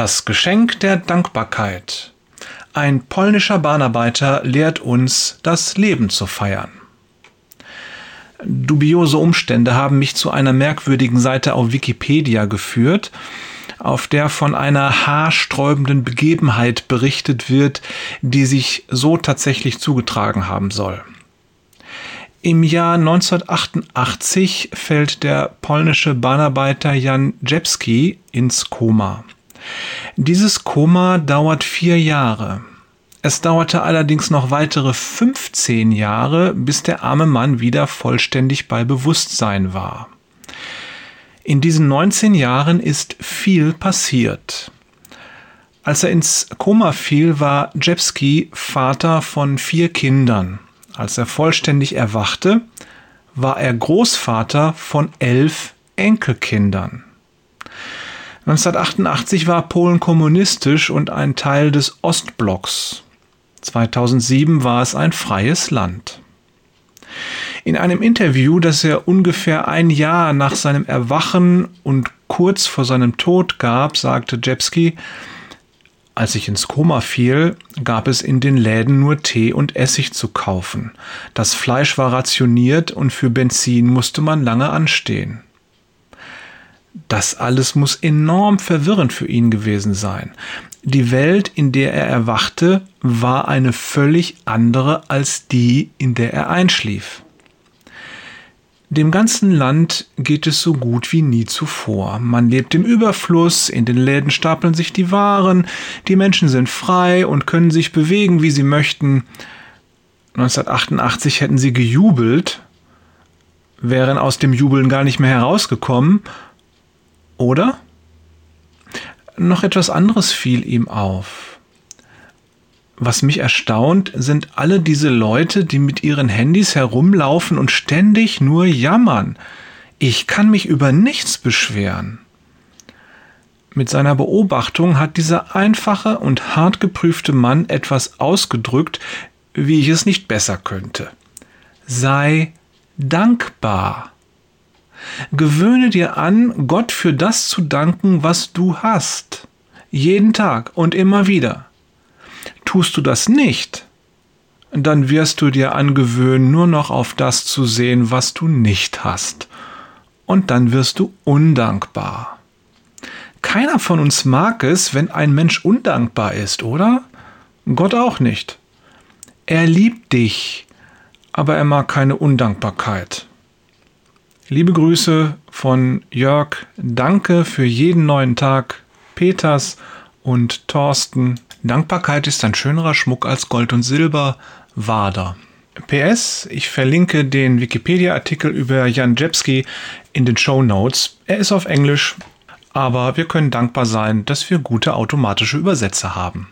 Das Geschenk der Dankbarkeit. Ein polnischer Bahnarbeiter lehrt uns, das Leben zu feiern. Dubiose Umstände haben mich zu einer merkwürdigen Seite auf Wikipedia geführt, auf der von einer haarsträubenden Begebenheit berichtet wird, die sich so tatsächlich zugetragen haben soll. Im Jahr 1988 fällt der polnische Bahnarbeiter Jan Jepski ins Koma. Dieses Koma dauert vier Jahre. Es dauerte allerdings noch weitere 15 Jahre, bis der arme Mann wieder vollständig bei Bewusstsein war. In diesen 19 Jahren ist viel passiert. Als er ins Koma fiel, war Jepski Vater von vier Kindern. Als er vollständig erwachte, war er Großvater von elf Enkelkindern. 1988 war Polen kommunistisch und ein Teil des Ostblocks. 2007 war es ein freies Land. In einem Interview, das er ungefähr ein Jahr nach seinem Erwachen und kurz vor seinem Tod gab, sagte Jepski, als ich ins Koma fiel, gab es in den Läden nur Tee und Essig zu kaufen. Das Fleisch war rationiert und für Benzin musste man lange anstehen. Das alles muss enorm verwirrend für ihn gewesen sein. Die Welt, in der er erwachte, war eine völlig andere als die, in der er einschlief. Dem ganzen Land geht es so gut wie nie zuvor. Man lebt im Überfluss, in den Läden stapeln sich die Waren, die Menschen sind frei und können sich bewegen, wie sie möchten. 1988 hätten sie gejubelt, wären aus dem Jubeln gar nicht mehr herausgekommen, oder? Noch etwas anderes fiel ihm auf. Was mich erstaunt, sind alle diese Leute, die mit ihren Handys herumlaufen und ständig nur jammern. Ich kann mich über nichts beschweren. Mit seiner Beobachtung hat dieser einfache und hart geprüfte Mann etwas ausgedrückt, wie ich es nicht besser könnte. Sei dankbar. Gewöhne dir an, Gott für das zu danken, was du hast. Jeden Tag und immer wieder. Tust du das nicht, dann wirst du dir angewöhnen, nur noch auf das zu sehen, was du nicht hast. Und dann wirst du undankbar. Keiner von uns mag es, wenn ein Mensch undankbar ist, oder? Gott auch nicht. Er liebt dich, aber er mag keine Undankbarkeit. Liebe Grüße von Jörg. Danke für jeden neuen Tag. Peters und Thorsten. Dankbarkeit ist ein schönerer Schmuck als Gold und Silber. Wader. PS, ich verlinke den Wikipedia-Artikel über Jan Jepski in den Show Notes. Er ist auf Englisch, aber wir können dankbar sein, dass wir gute automatische Übersetzer haben.